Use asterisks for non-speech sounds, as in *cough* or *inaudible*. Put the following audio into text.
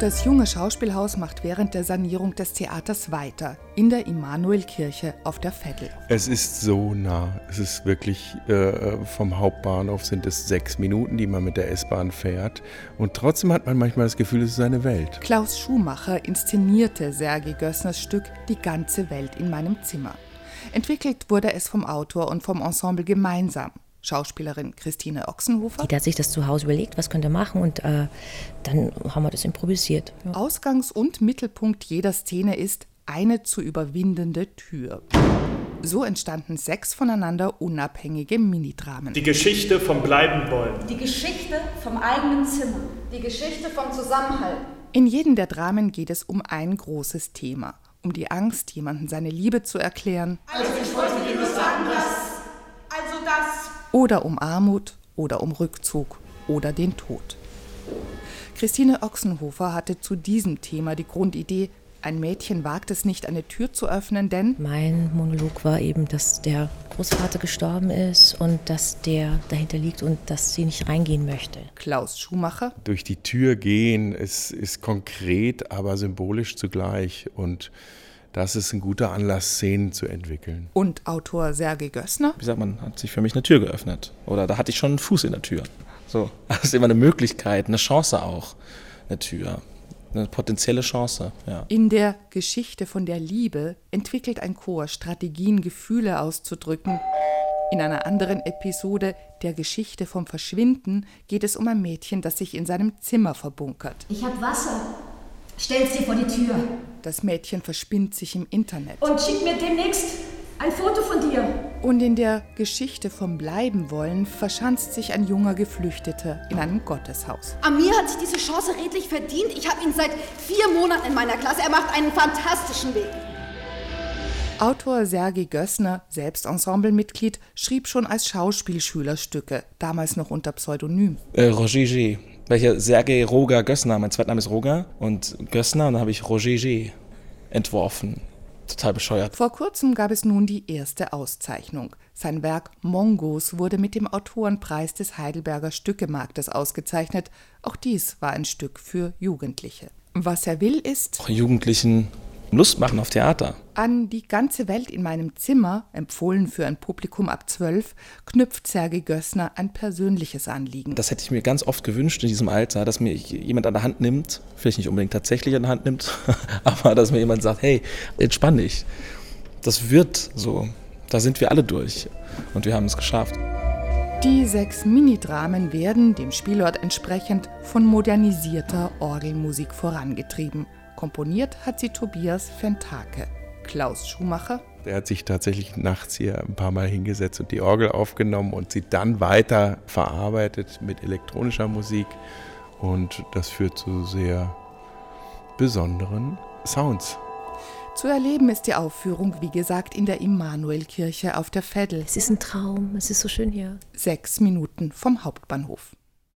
Das junge Schauspielhaus macht während der Sanierung des Theaters weiter, in der Immanuelkirche auf der Veddel. Es ist so nah. Es ist wirklich, äh, vom Hauptbahnhof sind es sechs Minuten, die man mit der S-Bahn fährt. Und trotzdem hat man manchmal das Gefühl, es ist eine Welt. Klaus Schumacher inszenierte Sergei Gössners Stück Die ganze Welt in meinem Zimmer. Entwickelt wurde es vom Autor und vom Ensemble gemeinsam. Schauspielerin Christine Ochsenhofer. Die hat sich das zu Hause überlegt, was könnte er machen und äh, dann haben wir das improvisiert. Ja. Ausgangs- und Mittelpunkt jeder Szene ist eine zu überwindende Tür. So entstanden sechs voneinander unabhängige Minidramen. Die Geschichte vom Bleiben wollen. Die Geschichte vom eigenen Zimmer. Die Geschichte vom Zusammenhalt. In jedem der Dramen geht es um ein großes Thema. Um die Angst, jemandem seine Liebe zu erklären. Also ich wollte dir nur sagen, dass. Also das oder um Armut oder um Rückzug oder den Tod. Christine Ochsenhofer hatte zu diesem Thema die Grundidee, ein Mädchen wagt es nicht, eine Tür zu öffnen, denn mein Monolog war eben, dass der Großvater gestorben ist und dass der dahinter liegt und dass sie nicht reingehen möchte. Klaus Schumacher. Durch die Tür gehen ist, ist konkret, aber symbolisch zugleich und das ist ein guter Anlass, Szenen zu entwickeln. Und Autor Sergei Gössner? Wie sagt man, hat sich für mich eine Tür geöffnet. Oder da hatte ich schon einen Fuß in der Tür. So, *laughs* das ist immer eine Möglichkeit, eine Chance auch, eine Tür. Eine potenzielle Chance, ja. In der Geschichte von der Liebe entwickelt ein Chor Strategien, Gefühle auszudrücken. In einer anderen Episode der Geschichte vom Verschwinden geht es um ein Mädchen, das sich in seinem Zimmer verbunkert. Ich habe Wasser. Stell's dir vor die Tür. Das Mädchen verspinnt sich im Internet. Und schick mir demnächst ein Foto von dir. Und in der Geschichte vom Bleibenwollen verschanzt sich ein junger Geflüchteter in einem Gotteshaus. Amir hat sich diese Chance redlich verdient. Ich habe ihn seit vier Monaten in meiner Klasse. Er macht einen fantastischen Weg. Autor Sergei Gössner, selbst Ensemblemitglied, schrieb schon als Schauspielschüler Stücke, damals noch unter Pseudonym. Äh, Roger G welcher Sergei Roger Gössner, mein Zweitname ist Roger und Gössner und dann habe ich Roger G entworfen. Total bescheuert. Vor kurzem gab es nun die erste Auszeichnung. Sein Werk Mongos wurde mit dem Autorenpreis des Heidelberger Stückemarktes ausgezeichnet. Auch dies war ein Stück für Jugendliche. Was er will ist, Jugendlichen Lust machen auf Theater. An die ganze Welt in meinem Zimmer, empfohlen für ein Publikum ab zwölf, knüpft Sergei Gössner ein persönliches Anliegen. Das hätte ich mir ganz oft gewünscht in diesem Alter, dass mir jemand an der Hand nimmt, vielleicht nicht unbedingt tatsächlich an der Hand nimmt, *laughs* aber dass mir jemand sagt, hey, entspann dich. Das wird so. Da sind wir alle durch und wir haben es geschafft. Die sechs Minidramen werden, dem Spielort entsprechend, von modernisierter Orgelmusik vorangetrieben. Komponiert hat sie Tobias Fentake. Klaus Schumacher. Er hat sich tatsächlich nachts hier ein paar Mal hingesetzt und die Orgel aufgenommen und sie dann weiter verarbeitet mit elektronischer Musik. Und das führt zu sehr besonderen Sounds. Zu erleben ist die Aufführung, wie gesagt, in der Immanuelkirche auf der Veddel. Es ist ein Traum, es ist so schön hier. Sechs Minuten vom Hauptbahnhof.